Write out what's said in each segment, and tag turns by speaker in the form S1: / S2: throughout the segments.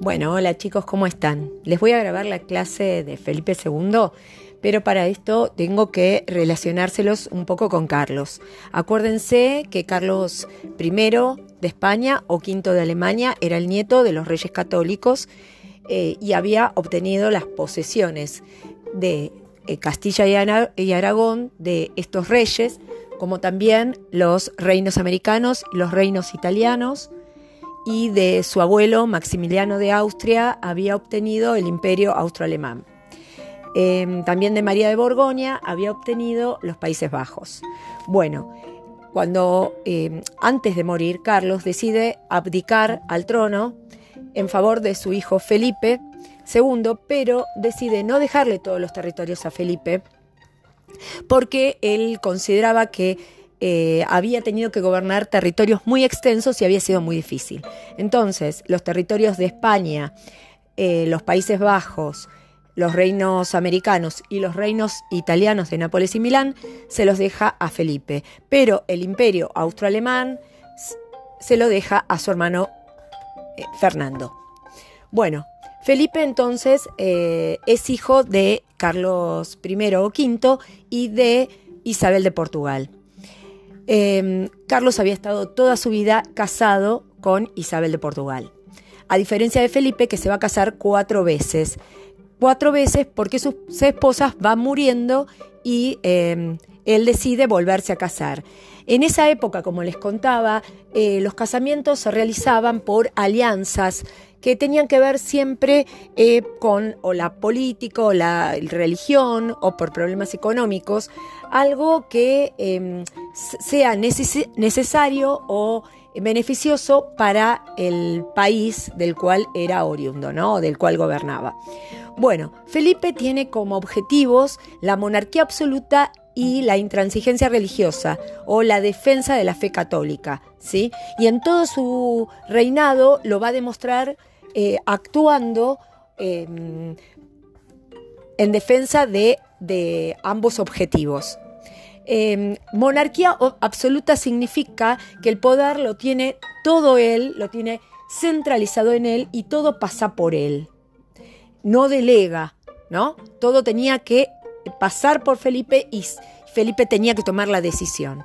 S1: Bueno, hola chicos, ¿cómo están? Les voy a grabar la clase de Felipe II, pero para esto tengo que relacionárselos un poco con Carlos. Acuérdense que Carlos I de España o V de Alemania era el nieto de los reyes católicos eh, y había obtenido las posesiones de eh, Castilla y Aragón de estos reyes, como también los reinos americanos y los reinos italianos y de su abuelo Maximiliano de Austria había obtenido el imperio austroalemán. Em, también de María de Borgoña había obtenido los Países Bajos. Bueno, cuando em, antes de morir Carlos decide abdicar al trono en favor de su hijo Felipe II, pero decide no dejarle todos los territorios a Felipe porque él consideraba que eh, había tenido que gobernar territorios muy extensos y había sido muy difícil. Entonces, los territorios de España, eh, los Países Bajos, los reinos americanos y los reinos italianos de Nápoles y Milán se los deja a Felipe, pero el imperio austroalemán se lo deja a su hermano eh, Fernando. Bueno, Felipe entonces es hijo de Carlos I o V y de Isabel de Portugal. Em, Carlos había estado toda su vida casado con Isabel de Portugal. A diferencia de Felipe, que se va a casar cuatro veces. Cuatro veces porque sus esposas van muriendo y em, él decide volverse a casar. En esa época, como les contaba, eh, los casamientos se realizaban por alianzas que tenían que ver siempre eh, con o la política o la religión o por problemas económicos, algo que em, sea necesario o beneficioso para el país del cual era oriundo, ¿no? del cual gobernaba. Bueno, Felipe tiene como objetivos la monarquía absoluta y la intransigencia religiosa o la defensa de la fe católica, ¿sí? Y en todo su reinado lo va a demostrar eh, actuando em, en defensa de, ambos objetivos. Em, monarquía absoluta significa que el poder lo tiene todo él, lo tiene centralizado en él y todo pasa por él. No delega, ¿no? Todo tenía que pasar por Felipe y Felipe tenía que tomar la decisión.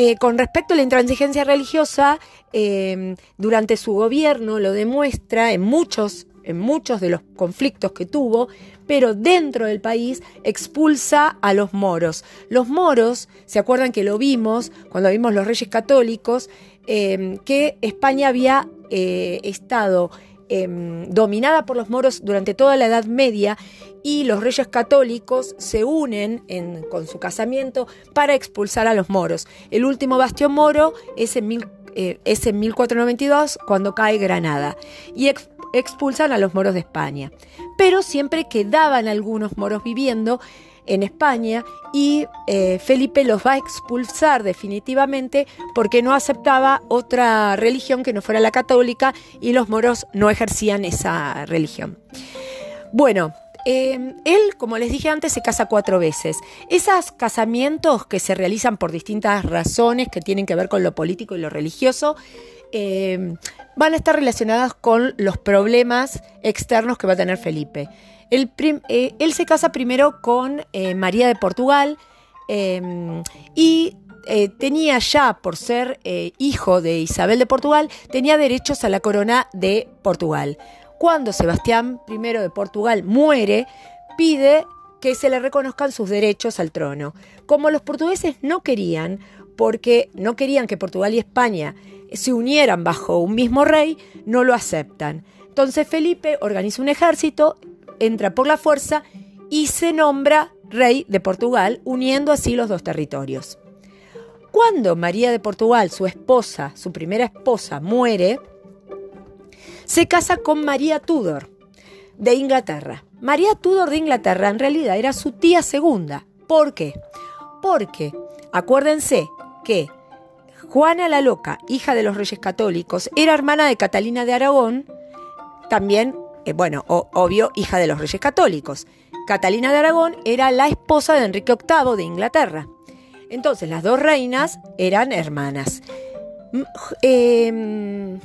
S1: Eh, con respecto a la intransigencia religiosa, em, durante su gobierno lo demuestra en muchos, en muchos de los conflictos que tuvo, pero dentro del país expulsa a los moros. Los moros, ¿se acuerdan que lo vimos cuando vimos los reyes católicos? Em, que España había eh, estado Em, dominada por los moros durante toda la Edad Media y los reyes católicos se unen con su casamiento para expulsar a los moros. El último bastión moro es en, 1492 eh, cuando cae Granada y expulsan a los moros de España. Pero siempre quedaban algunos moros viviendo en España y eh, Felipe los va a expulsar definitivamente porque no aceptaba otra religión que no fuera la católica y los moros no ejercían esa religión. Bueno, em, él, como les dije antes, se casa cuatro veces. Esos casamientos que se realizan por distintas razones que tienen que ver con lo político y lo religioso, em, van a estar relacionados con los problemas externos que va a tener Felipe. Eh, él, se casa primero con eh, María de Portugal em, y eh, tenía ya, por ser hijo de Isabel de Portugal, tenía derechos a la corona de Portugal. Cuando Sebastián I de Portugal muere, pide que se le reconozcan sus derechos al trono. Como los portugueses no querían, porque no querían que Portugal y España se unieran bajo un mismo rey, no lo aceptan. Entonces Felipe organiza un ejército entra por la fuerza y se nombra rey de Portugal, uniendo así los dos territorios. Cuando María de Portugal, su esposa, su primera esposa, muere, se casa con María Tudor de Inglaterra. María Tudor de Inglaterra en realidad era su tía segunda. ¿Por qué? Porque acuérdense que Juana la Loca, hija de los reyes católicos, era hermana de Catalina de Aragón, también eh, bueno, obvio, hija de los reyes católicos. Catalina de Aragón era la esposa de Enrique VIII de Inglaterra. Entonces las dos reinas eran hermanas. Em,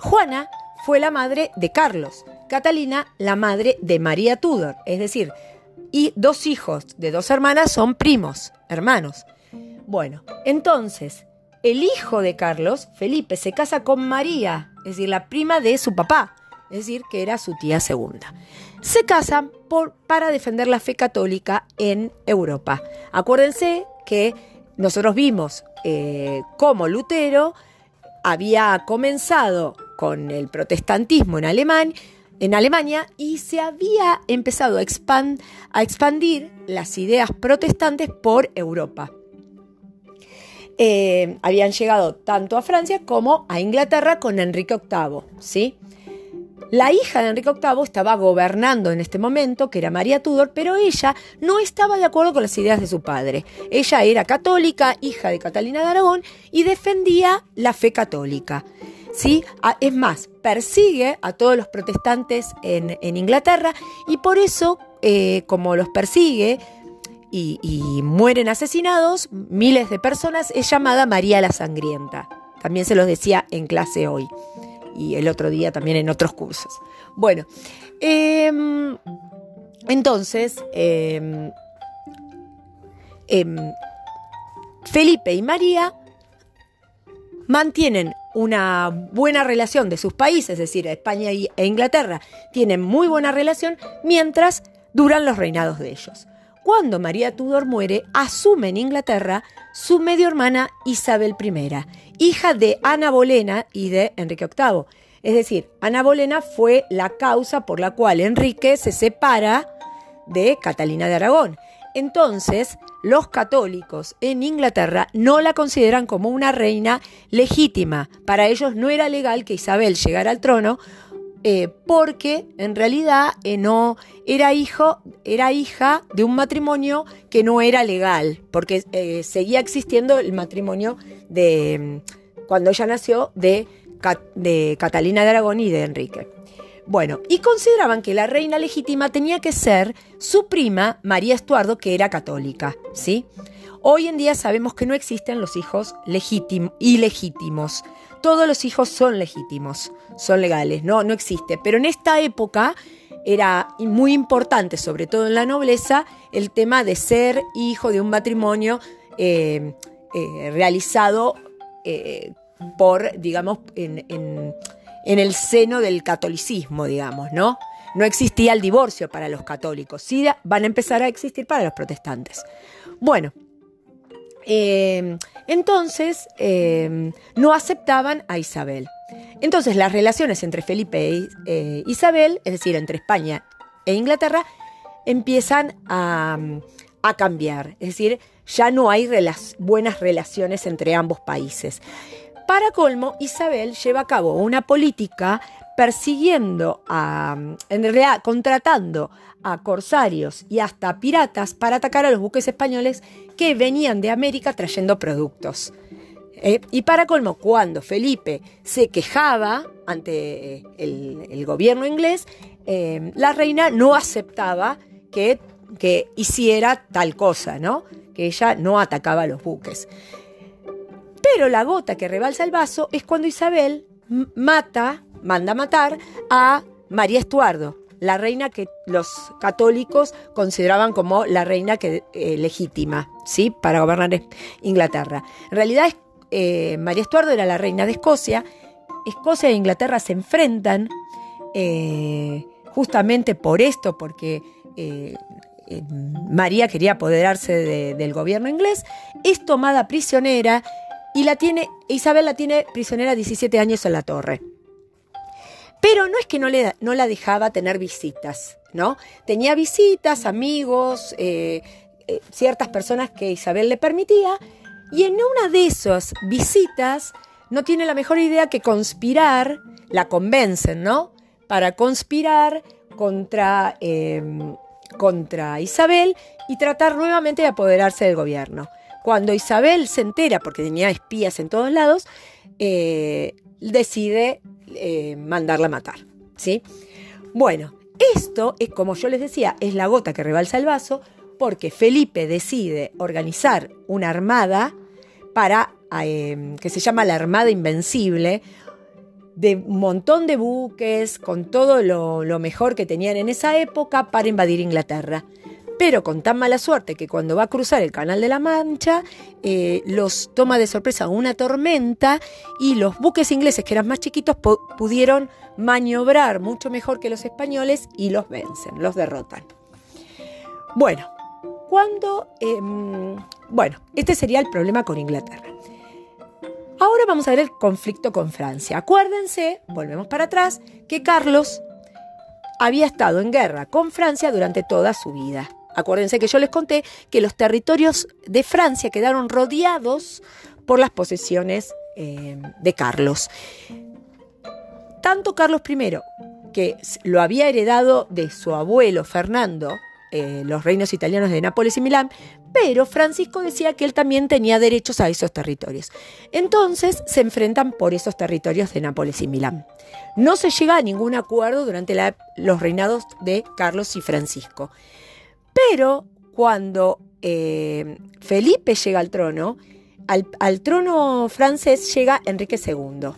S1: Juana fue la madre de Carlos, Catalina la madre de María Tudor, es decir, y dos hijos de dos hermanas son primos, hermanos. Bueno, entonces, el hijo de Carlos, Felipe, se casa con María, es decir, la prima de su papá, es decir, que era su tía segunda. Se casan para defender la fe católica en Europa. Acuérdense que nosotros vimos eh, cómo Lutero había comenzado con el protestantismo en Alemania, y se había empezado a, a expandir las ideas protestantes por Europa. Eh, habían llegado tanto a Francia como a Inglaterra con Enrique VIII, ¿sí? La hija de Enrique VIII estaba gobernando en este momento, que era María Tudor, pero ella no estaba de acuerdo con las ideas de su padre. Ella era católica, hija de Catalina de Aragón, y defendía la fe católica. ¿sí? Es más, persigue a todos los protestantes en, Inglaterra y por eso, eh, como los persigue y, mueren asesinados, miles de personas, es llamada María la Sangrienta. También se los decía en clase hoy y el otro día también en otros cursos. Bueno, em, entonces, em, em, Felipe y María mantienen una buena relación de sus países, es decir, España e Inglaterra tienen muy buena relación mientras duran los reinados de ellos. Cuando María Tudor muere, asume en Inglaterra su medio hermana Isabel I, hija de Ana Bolena y de Enrique VIII. Es decir, Ana Bolena fue la causa por la cual Enrique se separa de Catalina de Aragón. Entonces, los católicos en Inglaterra no la consideran como una reina legítima. Para ellos no era legal que Isabel llegara al trono eh, porque en realidad eh, no era hijo, era hija de un matrimonio que no era legal, porque eh, seguía existiendo el matrimonio de cuando ella nació de, de Catalina de Aragón y de Enrique. Bueno, y consideraban que la reina legítima tenía que ser su prima María Estuardo, que era católica, ¿sí? Hoy en día sabemos que no existen los hijos ilegítimos. Todos los hijos son legítimos, son legales, no, no existe. Pero en esta época era muy importante, sobre todo en la nobleza, el tema de ser hijo de un matrimonio eh, eh, realizado eh, por, digamos, en el seno del catolicismo, digamos, ¿no? No existía el divorcio para los católicos, sí van a empezar a existir para los protestantes. Bueno, em, entonces em, no aceptaban a Isabel. Entonces las relaciones entre Felipe e Isabel, es decir, entre España e Inglaterra, empiezan a cambiar. Es decir, ya no hay buenas relaciones entre ambos países. Para colmo, Isabel lleva a cabo una política persiguiendo a, en realidad, contratando a corsarios y hasta piratas para atacar a los buques españoles que venían de América trayendo productos. Eh, y para colmo, cuando Felipe se quejaba ante el, gobierno inglés, eh, la reina no aceptaba que, que hiciera tal cosa, ¿no? Que ella no atacaba a los buques. Pero la gota que rebalsa el vaso es cuando Isabel mata, manda matar a María Estuardo, la reina que los católicos consideraban como la reina que, eh, legítima, ¿sí? Para gobernar Inglaterra. En realidad, eh, María Estuardo era la reina de Escocia. Escocia e Inglaterra se enfrentan eh, justamente por esto, porque María quería apoderarse del gobierno inglés. Es tomada prisionera y la tiene, Isabel la tiene prisionera 17 años en la torre. Pero no es que no, le, no la dejaba tener visitas, ¿no? Tenía visitas, amigos, eh, eh, ciertas personas que Isabel le permitía, y en una de esas visitas no tiene la mejor idea que conspirar, la convencen, ¿no? Para conspirar contra, em, contra Isabel y tratar nuevamente de apoderarse del gobierno. Cuando Isabel se entera, porque tenía espías en todos lados, eh, decide eh, mandarla a matar. ¿sí? Bueno, esto es, como yo les decía, es la gota que rebalsa el vaso, porque Felipe decide organizar una armada para, eh, que se llama la Armada Invencible, de un montón de buques, con todo lo, mejor que tenían en esa época para invadir Inglaterra. Pero con tan mala suerte que cuando va a cruzar el Canal de la Mancha, eh, los toma de sorpresa una tormenta y los buques ingleses, que eran más chiquitos, pudieron maniobrar mucho mejor que los españoles y los vencen, los derrotan. Bueno, cuando... Em, bueno, este sería el problema con Inglaterra. Ahora vamos a ver el conflicto con Francia. Acuérdense, volvemos para atrás, que Carlos había estado en guerra con Francia durante toda su vida. Acuérdense que yo les conté que los territorios de Francia quedaron rodeados por las posesiones eh, de Carlos. Tanto Carlos I, que lo había heredado de su abuelo Fernando, eh, los reinos italianos de Nápoles y Milán, pero Francisco decía que él también tenía derechos a esos territorios. Entonces se enfrentan por esos territorios de Nápoles y Milán. No se llega a ningún acuerdo durante los reinados de Carlos y Francisco. Pero cuando eh, Felipe llega al trono, al, trono francés llega Enrique II.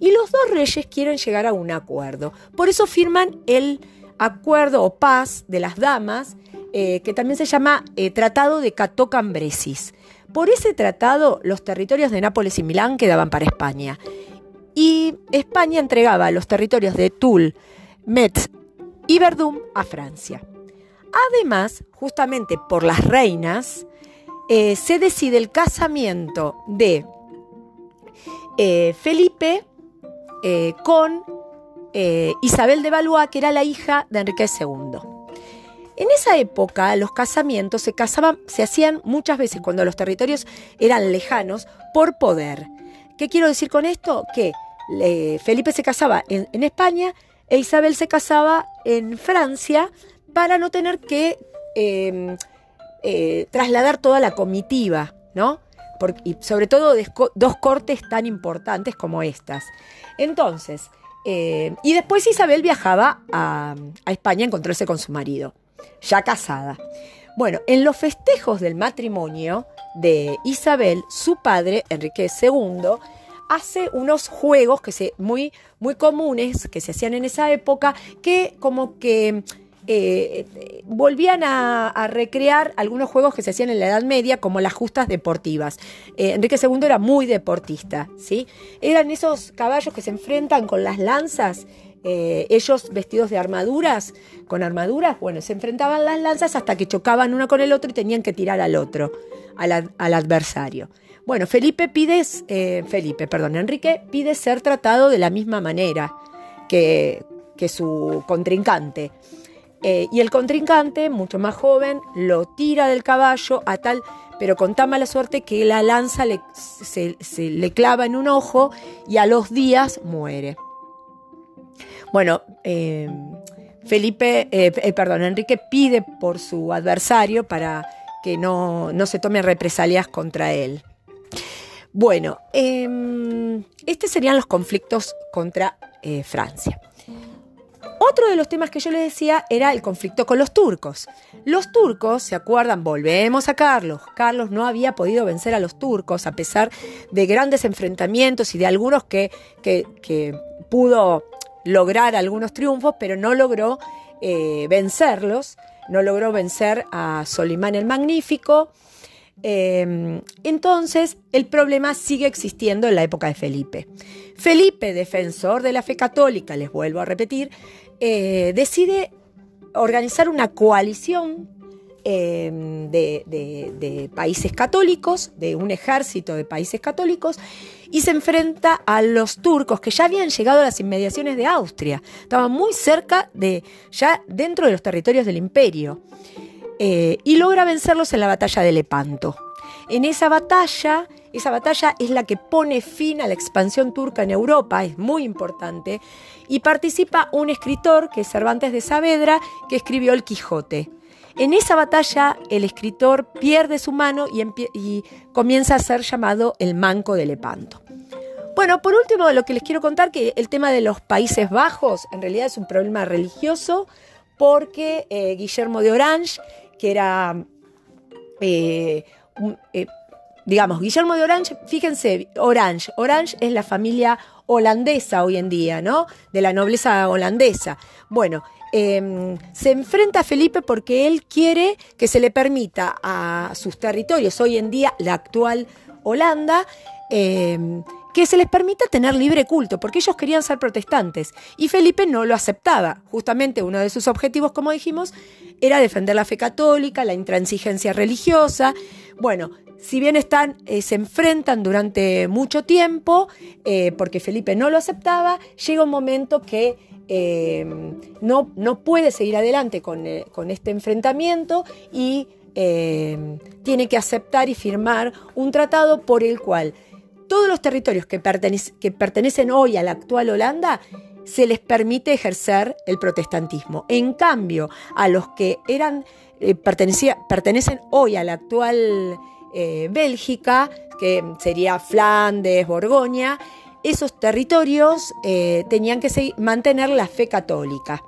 S1: Y los dos reyes quieren llegar a un acuerdo. Por eso firman el acuerdo o paz de las damas, eh, que también se llama eh, Tratado de Cato Cambresis. Por ese tratado, los territorios de Nápoles y Milán quedaban para España. Y España entregaba los territorios de Toul, Metz y Verdún a Francia. Además, justamente por las reinas, eh, se decide el casamiento de Felipe con eh, Isabel de Valois, que era la hija de Enrique II. En esa época los casamientos se casaban, se hacían muchas veces cuando los territorios eran lejanos por poder. ¿Qué quiero decir con esto? Que eh, Felipe se casaba en, España e Isabel se casaba en Francia para no tener que em, eh, trasladar toda la comitiva, ¿no? y sobre todo dos cortes tan importantes como estas. Entonces, eh, y después Isabel viajaba a, España a encontrarse con su marido, ya casada. Bueno, en los festejos del matrimonio de Isabel, su padre, Enrique II, hace unos juegos que se, muy, muy comunes que se hacían en esa época, que como que eh, volvían a, recrear algunos juegos que se hacían en la Edad Media, como las justas deportivas. Eh, Enrique II era muy deportista, ¿sí? Eran esos caballos que se enfrentan con las lanzas, eh, ellos vestidos de armaduras, con armaduras, bueno, se enfrentaban las lanzas hasta que chocaban uno con el otro y tenían que tirar al otro, al, adversario. Bueno, Felipe pide, Felipe, perdón, Enrique pide ser tratado de la misma manera que su contrincante. Eh, y el contrincante, mucho más joven, lo tira del caballo a tal, pero con tan mala suerte que la lanza le, se, le clava en un ojo y a los días muere. Bueno, eh, Felipe, eh, perdón, Enrique pide por su adversario para que no, no se tome represalias contra él. Bueno, em, estos serían los conflictos contra Francia. Otro de los temas que yo les decía era el conflicto con los turcos. Los turcos, ¿se acuerdan? Volvemos a Carlos. Carlos no había podido vencer a los turcos a pesar de grandes enfrentamientos y de algunos que, que, pudo lograr algunos triunfos, pero no logró eh, vencerlos, no logró vencer a Solimán el Magnífico. Em, entonces, el problema sigue existiendo en la época de Felipe. Felipe, defensor de la fe católica, les vuelvo a repetir, eh, decide organizar una coalición em, de, países católicos, de un ejército de países católicos, y se enfrenta a los turcos que ya habían llegado a las inmediaciones de Austria, estaban muy cerca de, ya dentro de los territorios del imperio, eh, y logra vencerlos en la batalla de Lepanto. En esa batalla, esa batalla es la que pone fin a la expansión turca en Europa, es muy importante, y participa un escritor que es Cervantes de Saavedra, que escribió El Quijote. En esa batalla el escritor pierde su mano y, comienza a ser llamado el Manco de Lepanto. Bueno, por último, lo que les quiero contar que el tema de los Países Bajos en realidad es un problema religioso porque eh, Guillermo de Orange, que era eh, eh, digamos, Guillermo de Orange, fíjense, Orange, Orange es la familia holandesa hoy en día, ¿no? De la nobleza holandesa. Bueno, em, se enfrenta a Felipe porque él quiere que se le permita a sus territorios, hoy en día la actual Holanda, em, que se les permita tener libre culto, porque ellos querían ser protestantes y Felipe no lo aceptaba. Justamente uno de sus objetivos, como dijimos, era defender la fe católica, la intransigencia religiosa. Bueno, si bien eh, se enfrentan durante mucho tiempo, eh, porque Felipe no lo aceptaba, llega un momento que eh, no, no, puede seguir adelante con, este enfrentamiento y tiene que aceptar y firmar un tratado por el cual todos los territorios que, que pertenecen hoy a la actual Holanda se les permite ejercer el protestantismo. En cambio, a los que eran pertenecen hoy a la actual eh, Bélgica, que sería Flandes, Borgoña, esos territorios eh, tenían que mantener la fe católica.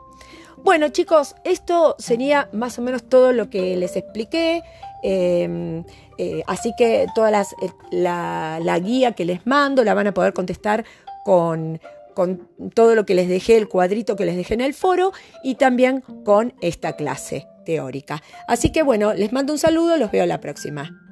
S1: Bueno chicos, esto sería más o menos todo lo que les expliqué. Em, eh, así que toda la, la, guía que les mando la van a poder contestar con, con todo lo que les dejé, el cuadrito que les dejé en el foro y también con esta clase teórica. Así que bueno, les mando un saludo, los veo la próxima.